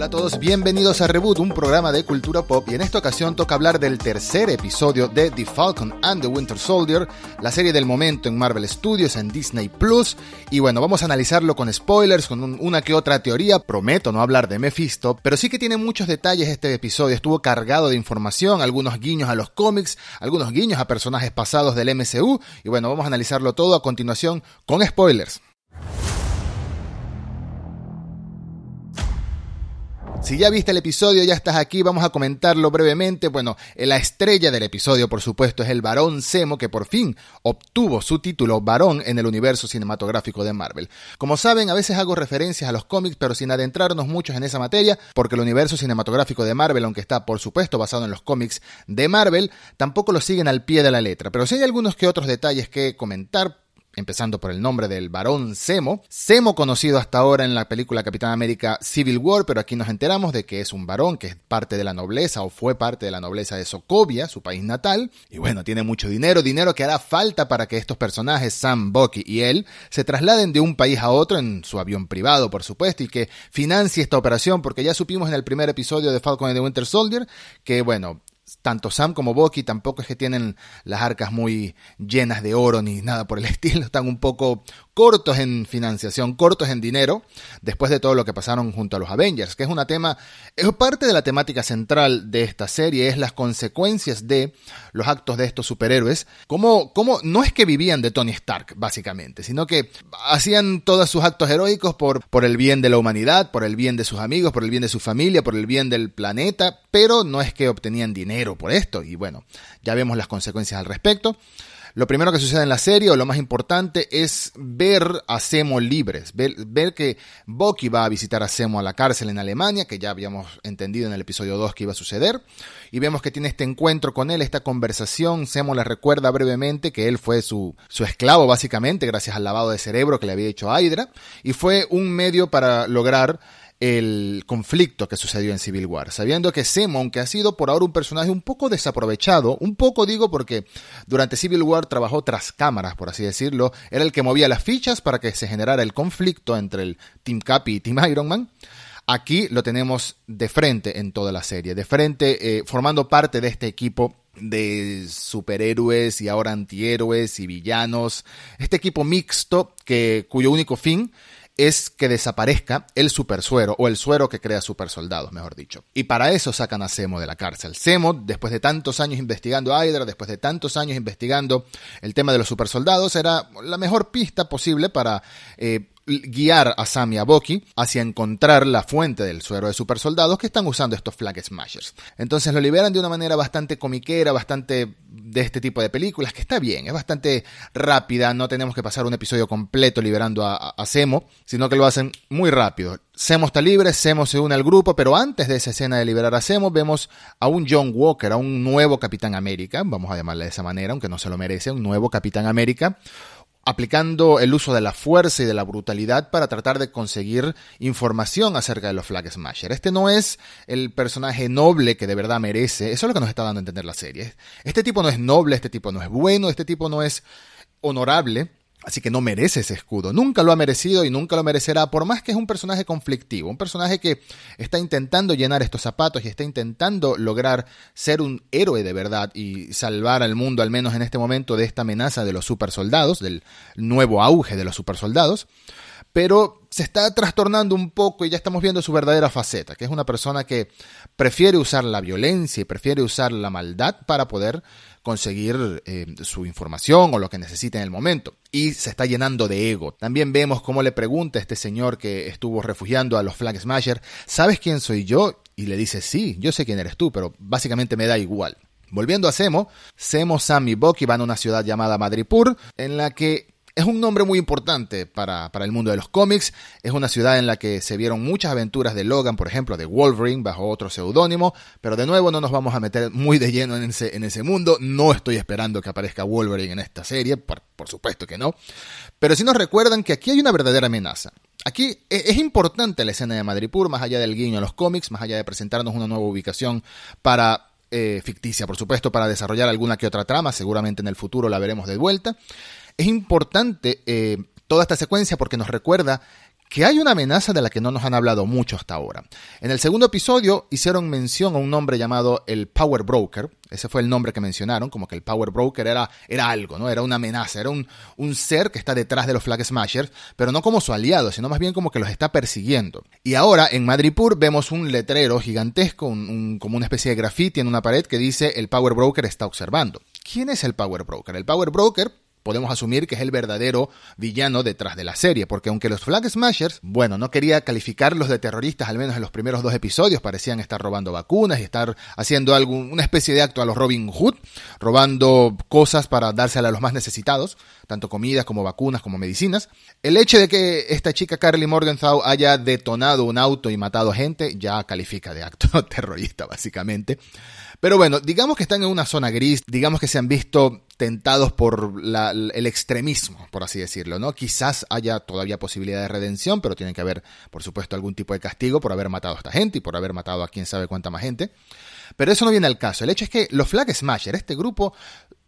Hola a todos, bienvenidos a Reboot, un programa de cultura pop y en esta ocasión toca hablar del tercer episodio de The Falcon and the Winter Soldier, la serie del momento en Marvel Studios, en Disney Plus. Y bueno, vamos a analizarlo con spoilers, con una que otra teoría. Prometo no hablar de Mephisto, pero sí que tiene muchos detalles este episodio. Estuvo cargado de información, algunos guiños a los cómics, algunos guiños a personajes pasados del MCU. Y bueno, vamos a analizarlo todo a continuación con spoilers. Si ya viste el episodio, ya estás aquí, vamos a comentarlo brevemente. Bueno, la estrella del episodio, por supuesto, es el varón Semo, que por fin obtuvo su título varón en el universo cinematográfico de Marvel. Como saben, a veces hago referencias a los cómics, pero sin adentrarnos muchos en esa materia, porque el universo cinematográfico de Marvel, aunque está, por supuesto, basado en los cómics de Marvel, tampoco lo siguen al pie de la letra. Pero si hay algunos que otros detalles que comentar, empezando por el nombre del varón Semo. Semo conocido hasta ahora en la película Capitán América Civil War, pero aquí nos enteramos de que es un varón que es parte de la nobleza o fue parte de la nobleza de Sokovia, su país natal. Y bueno, tiene mucho dinero, dinero que hará falta para que estos personajes, Sam, Bucky y él, se trasladen de un país a otro en su avión privado, por supuesto, y que financie esta operación, porque ya supimos en el primer episodio de Falcon and the Winter Soldier que, bueno, tanto Sam como Bucky tampoco es que tienen las arcas muy llenas de oro ni nada por el estilo, están un poco cortos en financiación, cortos en dinero, después de todo lo que pasaron junto a los Avengers, que es una tema, es parte de la temática central de esta serie, es las consecuencias de los actos de estos superhéroes, como, como no es que vivían de Tony Stark, básicamente, sino que hacían todos sus actos heroicos por, por el bien de la humanidad, por el bien de sus amigos, por el bien de su familia, por el bien del planeta, pero no es que obtenían dinero por esto, y bueno, ya vemos las consecuencias al respecto. Lo primero que sucede en la serie, o lo más importante, es ver a Semo libres, ver, que Bucky va a visitar a Semo a la cárcel en Alemania, que ya habíamos entendido en el episodio 2 que iba a suceder, y vemos que tiene este encuentro con él, esta conversación, Semo le recuerda brevemente que él fue su, su esclavo básicamente, gracias al lavado de cerebro que le había hecho a Hydra, y fue un medio para lograr el conflicto que sucedió en Civil War, sabiendo que Simon, que ha sido por ahora un personaje un poco desaprovechado, un poco digo porque durante Civil War trabajó tras cámaras, por así decirlo, era el que movía las fichas para que se generara el conflicto entre el Team Cap y Team Iron Man. Aquí lo tenemos de frente en toda la serie, de frente, eh, formando parte de este equipo de superhéroes y ahora antihéroes y villanos, este equipo mixto que cuyo único fin es que desaparezca el supersuero o el suero que crea supersoldados, mejor dicho. Y para eso sacan a Semo de la cárcel. Semo, después de tantos años investigando a Hydra, después de tantos años investigando el tema de los supersoldados, era la mejor pista posible para eh, guiar a Sam y a Bucky hacia encontrar la fuente del suero de supersoldados que están usando estos Flag Smashers. Entonces lo liberan de una manera bastante comiquera, bastante de este tipo de películas, que está bien, es bastante rápida, no tenemos que pasar un episodio completo liberando a, a, Semo, sino que lo hacen muy rápido. Semo está libre, Semo se une al grupo, pero antes de esa escena de liberar a Semo vemos a un John Walker, a un nuevo Capitán América, vamos a llamarle de esa manera, aunque no se lo merece, un nuevo Capitán América, aplicando el uso de la fuerza y de la brutalidad para tratar de conseguir información acerca de los Flag Smasher. Este no es el personaje noble que de verdad merece, eso es lo que nos está dando a entender la serie. Este tipo no es noble, este tipo no es bueno, este tipo no es honorable, Así que no merece ese escudo. Nunca lo ha merecido y nunca lo merecerá, por más que es un personaje conflictivo, un personaje que está intentando llenar estos zapatos y está intentando lograr ser un héroe de verdad y salvar al mundo, al menos en este momento, de esta amenaza de los supersoldados, del nuevo auge de los supersoldados. Pero se está trastornando un poco y ya estamos viendo su verdadera faceta, que es una persona que prefiere usar la violencia y prefiere usar la maldad para poder conseguir eh, su información o lo que necesite en el momento. Y se está llenando de ego. También vemos cómo le pregunta este señor que estuvo refugiando a los Flag Smasher, ¿sabes quién soy yo? Y le dice, sí, yo sé quién eres tú, pero básicamente me da igual. Volviendo a Semo, Semo, Sam y Bucky van a una ciudad llamada Madripur, en la que es un nombre muy importante para, el mundo de los cómics. Es una ciudad en la que se vieron muchas aventuras de Logan, por ejemplo, de Wolverine, bajo otro seudónimo. Pero de nuevo no nos vamos a meter muy de lleno en ese, en ese mundo. No estoy esperando que aparezca Wolverine en esta serie, por, supuesto que no. Pero sí nos recuerdan que aquí hay una verdadera amenaza. Aquí e, es importante la escena de Madripur, más allá del guiño a los cómics, más allá de presentarnos una nueva ubicación para eh, ficticia, por supuesto, para desarrollar alguna que otra trama, seguramente en el futuro la veremos de vuelta. Es importante eh, toda esta secuencia porque nos recuerda que hay una amenaza de la que no nos han hablado mucho hasta ahora. En el segundo episodio hicieron mención a un nombre llamado el Power Broker, ese fue el nombre que mencionaron, como que el Power Broker era, era algo, ¿no? Era una amenaza, era un, un ser que está detrás de los Flag Smashers, pero no como su aliado, sino más bien como que los está persiguiendo. Y ahora en Madripur vemos un letrero gigantesco, como una especie de graffiti en una pared que dice el Power Broker está observando. ¿Quién es el Power Broker? El Power Broker podemos asumir que es el verdadero villano detrás de la serie, porque aunque los Flag Smashers, bueno, no quería calificarlos de terroristas, al menos en los primeros dos episodios, parecían estar robando vacunas y estar haciendo algún, una especie de acto a los Robin Hood, robando cosas para dárselas a los más necesitados, tanto comidas como vacunas como medicinas. El hecho de que esta chica Carly Morgenthau haya detonado un auto y matado gente ya califica de acto terrorista, básicamente. Pero bueno, digamos que están en una zona gris, digamos que se han visto tentados por el extremismo, por así decirlo, ¿no? Quizás haya todavía posibilidad de redención, pero tiene que haber, por supuesto, algún tipo de castigo por haber matado a esta gente y por haber matado a quién sabe cuánta más gente. Pero eso no viene al caso. El hecho es que los Flag Smasher, este grupo,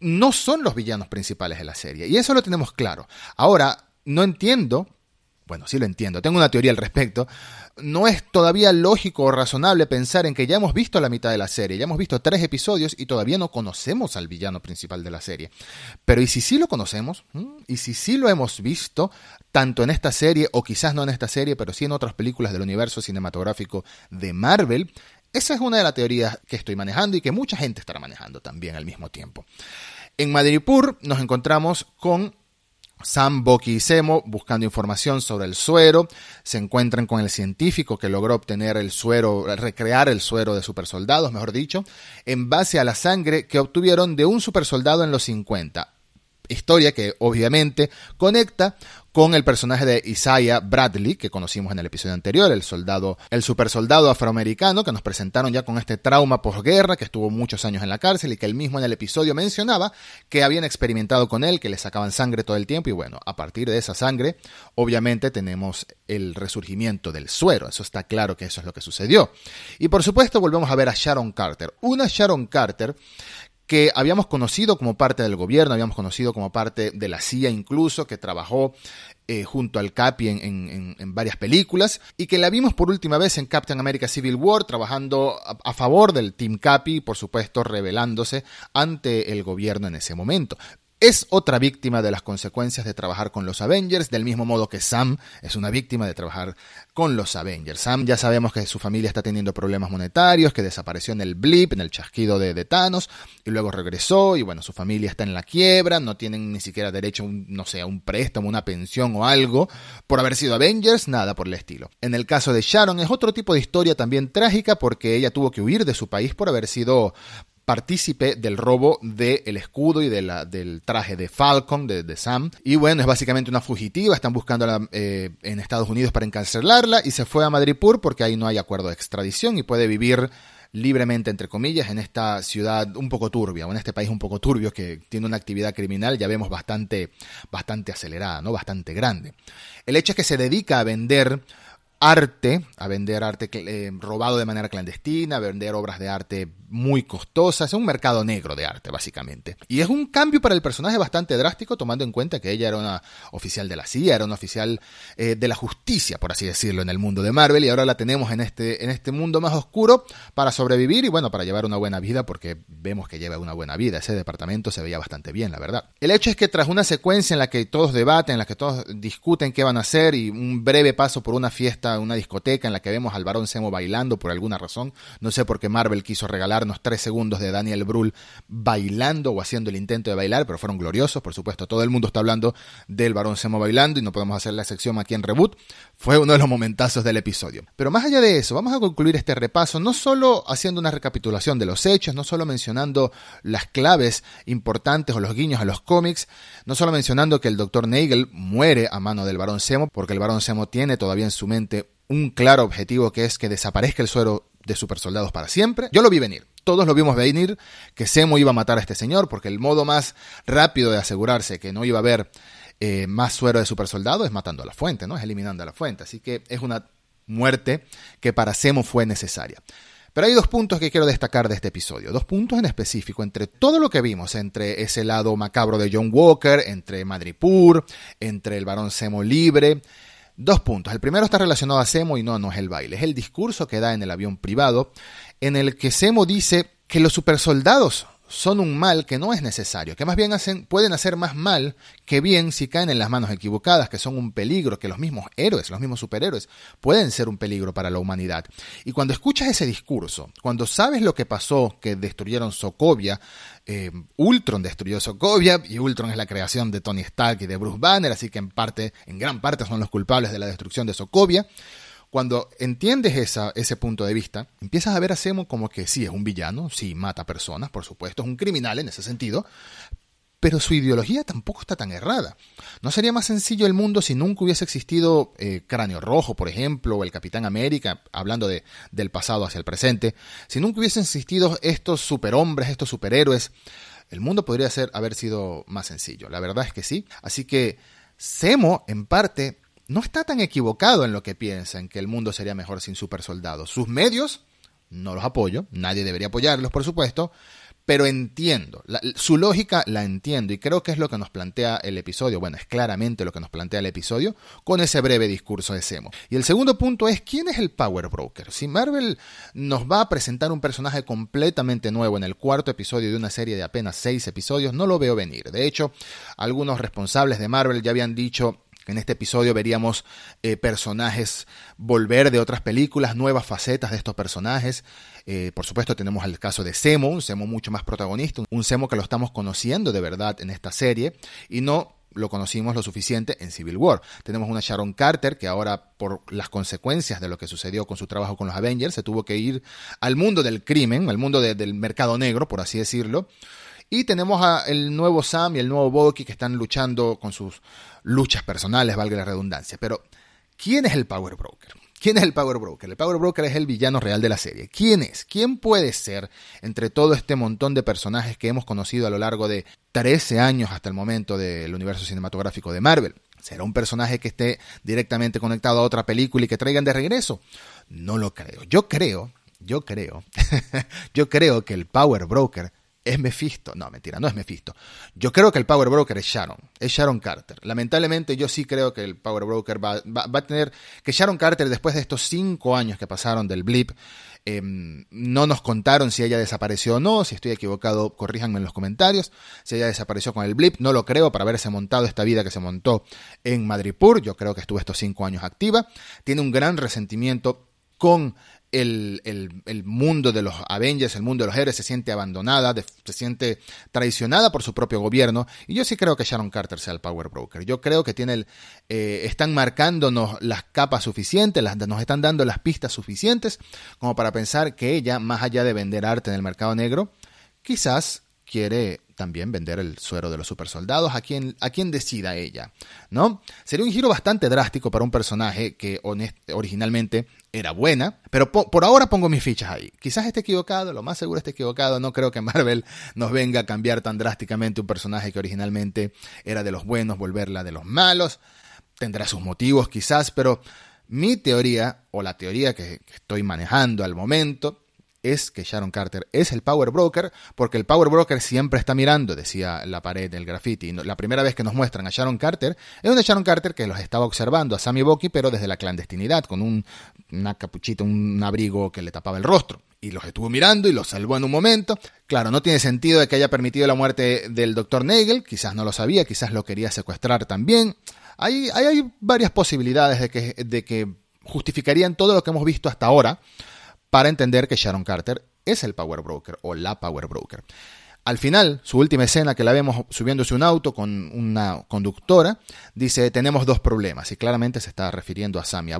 no son los villanos principales de la serie. Y eso lo tenemos claro. Ahora, no entiendo bueno, sí lo entiendo, tengo una teoría al respecto, no es todavía lógico o razonable pensar en que ya hemos visto la mitad de la serie, ya hemos visto tres episodios y todavía no conocemos al villano principal de la serie. Pero ¿y si sí lo conocemos? ¿Mm? ¿Y si sí lo hemos visto, tanto en esta serie, o quizás no en esta serie, pero sí en otras películas del universo cinematográfico de Marvel? Esa es una de las teorías que estoy manejando y que mucha gente estará manejando también al mismo tiempo. En Madripur nos encontramos con Sam, Bucky y Semo, buscando información sobre el suero, se encuentran con el científico que logró obtener el suero, recrear el suero de supersoldados, mejor dicho, en base a la sangre que obtuvieron de un supersoldado en los 50 historia que obviamente conecta con el personaje de Isaiah Bradley, que conocimos en el episodio anterior, el soldado, el supersoldado afroamericano, que nos presentaron ya con este trauma posguerra, que estuvo muchos años en la cárcel y que él mismo en el episodio mencionaba que habían experimentado con él, que le sacaban sangre todo el tiempo, y bueno, a partir de esa sangre, obviamente tenemos el resurgimiento del suero, eso está claro que eso es lo que sucedió. Y por supuesto volvemos a ver a Sharon Carter, una Sharon Carter que habíamos conocido como parte del gobierno, habíamos conocido como parte de la CIA incluso, que trabajó eh, junto al Capi en, varias películas, y que la vimos por última vez en Captain America Civil War, trabajando a, a favor del Team Capi, por supuesto rebelándose ante el gobierno en ese momento es otra víctima de las consecuencias de trabajar con los Avengers, del mismo modo que Sam es una víctima de trabajar con los Avengers. Sam ya sabemos que su familia está teniendo problemas monetarios, que desapareció en el blip, en el chasquido de, Thanos, y luego regresó, y bueno, su familia está en la quiebra, no tienen ni siquiera derecho a un, no sé, a un préstamo, una pensión o algo, por haber sido Avengers, nada por el estilo. En el caso de Sharon es otro tipo de historia también trágica porque ella tuvo que huir de su país por haber sido partícipe del robo del escudo y de la, del traje de Falcon, de, Sam. Y bueno, es básicamente una fugitiva, están buscándola eh, en Estados Unidos para encarcelarla y se fue a Madripur porque ahí no hay acuerdo de extradición y puede vivir libremente, entre comillas, en esta ciudad un poco turbia, o en este país un poco turbio que tiene una actividad criminal, ya vemos, bastante, bastante acelerada, ¿no? Bastante grande. El hecho es que se dedica a vender arte, a vender arte eh, robado de manera clandestina, a vender obras de arte muy costosas, es un mercado negro de arte básicamente. Y es un cambio para el personaje bastante drástico tomando en cuenta que ella era una oficial de la CIA, era una oficial eh, de la justicia, por así decirlo, en el mundo de Marvel y ahora la tenemos en este, en este mundo más oscuro para sobrevivir y bueno, para llevar una buena vida porque vemos que lleva una buena vida, ese departamento se veía bastante bien, la verdad. El hecho es que tras una secuencia en la que todos debaten, en la que todos discuten qué van a hacer y un breve paso por una fiesta, una discoteca en la que vemos al varón Semo bailando por alguna razón, no sé por qué Marvel quiso regalar tres segundos de Daniel Brühl bailando o haciendo el intento de bailar, pero fueron gloriosos, por supuesto. Todo el mundo está hablando del varón Semo bailando y no podemos hacer la sección aquí en Reboot. Fue uno de los momentazos del episodio. Pero más allá de eso, vamos a concluir este repaso no solo haciendo una recapitulación de los hechos, no solo mencionando las claves importantes o los guiños a los cómics, no solo mencionando que el Dr. Nagel muere a mano del varón Semo, porque el varón Semo tiene todavía en su mente un claro objetivo que es que desaparezca el suero de supersoldados para siempre. Yo lo vi venir todos lo vimos venir que Semo iba a matar a este señor, porque el modo más rápido de asegurarse que no iba a haber eh, más suero de supersoldado es matando a la fuente, ¿no? Es eliminando a la fuente. Así que es una muerte que para Semo fue necesaria. Pero hay dos puntos que quiero destacar de este episodio, dos puntos en específico, entre todo lo que vimos, entre ese lado macabro de John Walker, entre Madripur, entre el varón Semo libre, Dos puntos. El primero está relacionado a Semo y no, no es el baile. Es el discurso que da en el avión privado en el que Semo dice que los supersoldados son un mal que no es necesario, que más bien hacen, pueden hacer más mal que bien si caen en las manos equivocadas, que son un peligro, que los mismos héroes, los mismos superhéroes, pueden ser un peligro para la humanidad. Y cuando escuchas ese discurso, cuando sabes lo que pasó, que destruyeron Sokovia, eh, Ultron destruyó Sokovia, y Ultron es la creación de Tony Stark y de Bruce Banner, así que en parte, en gran parte son los culpables de la destrucción de Sokovia, cuando entiendes ese punto de vista, empiezas a ver a Semo como que sí es un villano, sí mata personas, por supuesto, es un criminal en ese sentido, pero su ideología tampoco está tan errada. ¿No sería más sencillo el mundo si nunca hubiese existido eh, Cráneo Rojo, por ejemplo, o el Capitán América, hablando de, del pasado hacia el presente? Si nunca hubiesen existido estos superhombres, estos superhéroes, el mundo podría haber sido más sencillo. La verdad es que sí. Así que Semo, en parte, no está tan equivocado en lo que piensa, en que el mundo sería mejor sin supersoldados. Sus medios, no los apoyo, nadie debería apoyarlos, por supuesto, pero entiendo, su lógica la entiendo y creo que es lo que nos plantea el episodio, bueno, es claramente lo que nos plantea el episodio con ese breve discurso de Semo. Y el segundo punto es, ¿quién es el Power Broker? Si Marvel nos va a presentar un personaje completamente nuevo en el cuarto episodio de una serie de apenas seis episodios, no lo veo venir. De hecho, algunos responsables de Marvel ya habían dicho en este episodio veríamos eh, personajes volver de otras películas, nuevas facetas de estos personajes. Eh, por supuesto tenemos el caso de Semo, un Semo mucho más protagonista, un Semo que lo estamos conociendo de verdad en esta serie y no lo conocimos lo suficiente en Civil War. Tenemos una Sharon Carter que ahora, por las consecuencias de lo que sucedió con su trabajo con los Avengers, se tuvo que ir al mundo del crimen, al mundo del mercado negro, por así decirlo. Y tenemos a el nuevo Sam y el nuevo Bucky que están luchando con sus luchas personales, valga la redundancia. Pero, ¿quién es el Power Broker? ¿Quién es el Power Broker? El Power Broker es el villano real de la serie. ¿Quién es? ¿Quién puede ser entre todo este montón de personajes que hemos conocido a lo largo de 13 años hasta el momento del universo cinematográfico de Marvel? ¿Será un personaje que esté directamente conectado a otra película y que traigan de regreso? No lo creo. Yo creo, yo creo, yo creo que el Power Broker es Mephisto. No, mentira, no es Mephisto. Yo creo que el Power Broker es Sharon, es Sharon Carter. Lamentablemente yo sí creo que el Power Broker va, a tener, que Sharon Carter después de estos cinco años que pasaron del blip, em, no nos contaron si ella desapareció o no, si estoy equivocado, corríjanme en los comentarios, si ella desapareció con el blip, no lo creo para haberse montado esta vida que se montó en Madripur, yo creo que estuvo estos cinco años activa, tiene un gran resentimiento con el, mundo de los Avengers, el mundo de los héroes se siente abandonada, se siente traicionada por su propio gobierno. Y yo sí creo que Sharon Carter sea el Power Broker. Yo creo que tiene el, eh, están marcándonos las capas suficientes, nos están dando las pistas suficientes como para pensar que ella, más allá de vender arte en el mercado negro, quizás quiere también vender el suero de los supersoldados a quien, a quien decida ella, ¿no? Sería un giro bastante drástico para un personaje que originalmente era buena, pero por ahora pongo mis fichas ahí. Quizás esté equivocado, lo más seguro esté equivocado, no creo que Marvel nos venga a cambiar tan drásticamente un personaje que originalmente era de los buenos, volverla de los malos, tendrá sus motivos quizás, pero mi teoría, o la teoría que estoy manejando al momento, es que Sharon Carter es el Power Broker, porque el Power Broker siempre está mirando, decía la pared del graffiti. La primera vez que nos muestran a Sharon Carter es una Sharon Carter que los estaba observando a Sammy Bucky, pero desde la clandestinidad, con un, una capuchita, un abrigo que le tapaba el rostro. Y los estuvo mirando y los salvó en un momento. Claro, no tiene sentido de que haya permitido la muerte del Dr. Nagel, quizás no lo sabía, quizás lo quería secuestrar también. Hay, hay, hay varias posibilidades de que, de que justificarían todo lo que hemos visto hasta ahora para entender que Sharon Carter es el Power Broker o la Power Broker. Al final, su última escena que la vemos subiéndose un auto con una conductora, dice, tenemos dos problemas, y claramente se está refiriendo a Sam y a.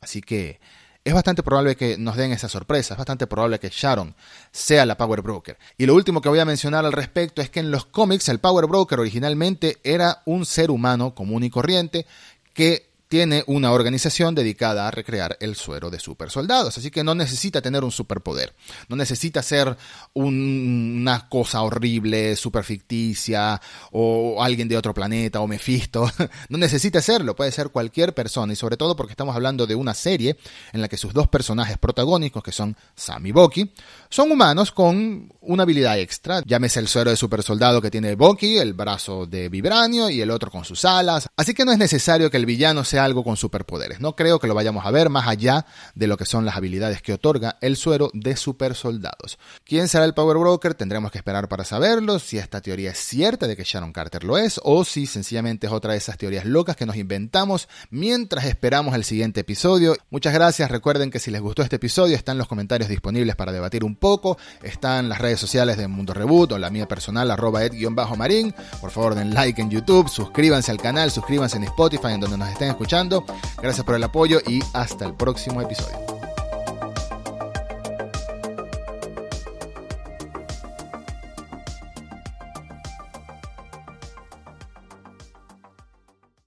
Así que es bastante probable que nos den esa sorpresa, es bastante probable que Sharon sea la Power Broker. Y lo último que voy a mencionar al respecto es que en los cómics el Power Broker originalmente era un ser humano común y corriente que tiene una organización dedicada a recrear el suero de super soldados, así que no necesita tener un superpoder, no necesita ser una cosa horrible, super ficticia, o alguien de otro planeta, o Mephisto, no necesita serlo, puede ser cualquier persona, y sobre todo porque estamos hablando de una serie en la que sus dos personajes protagónicos, que son Sam y Bucky, son humanos con una habilidad extra, llámese el suero de super soldado que tiene Bucky, el brazo de vibranio y el otro con sus alas, así que no es necesario que el villano sea algo con superpoderes. No creo que lo vayamos a ver más allá de lo que son las habilidades que otorga el suero de super soldados. ¿Quién será el Power Broker? Tendremos que esperar para saberlo, si esta teoría es cierta de que Sharon Carter lo es, o si sencillamente es otra de esas teorías locas que nos inventamos mientras esperamos el siguiente episodio. Muchas gracias, recuerden que si les gustó este episodio están los comentarios disponibles para debatir un poco, están las redes sociales de Mundo Reboot o la mía personal arroba ed-marín, por favor den like en YouTube, suscríbanse al canal, suscríbanse en Spotify en donde nos estén gracias por el apoyo y hasta el próximo episodio.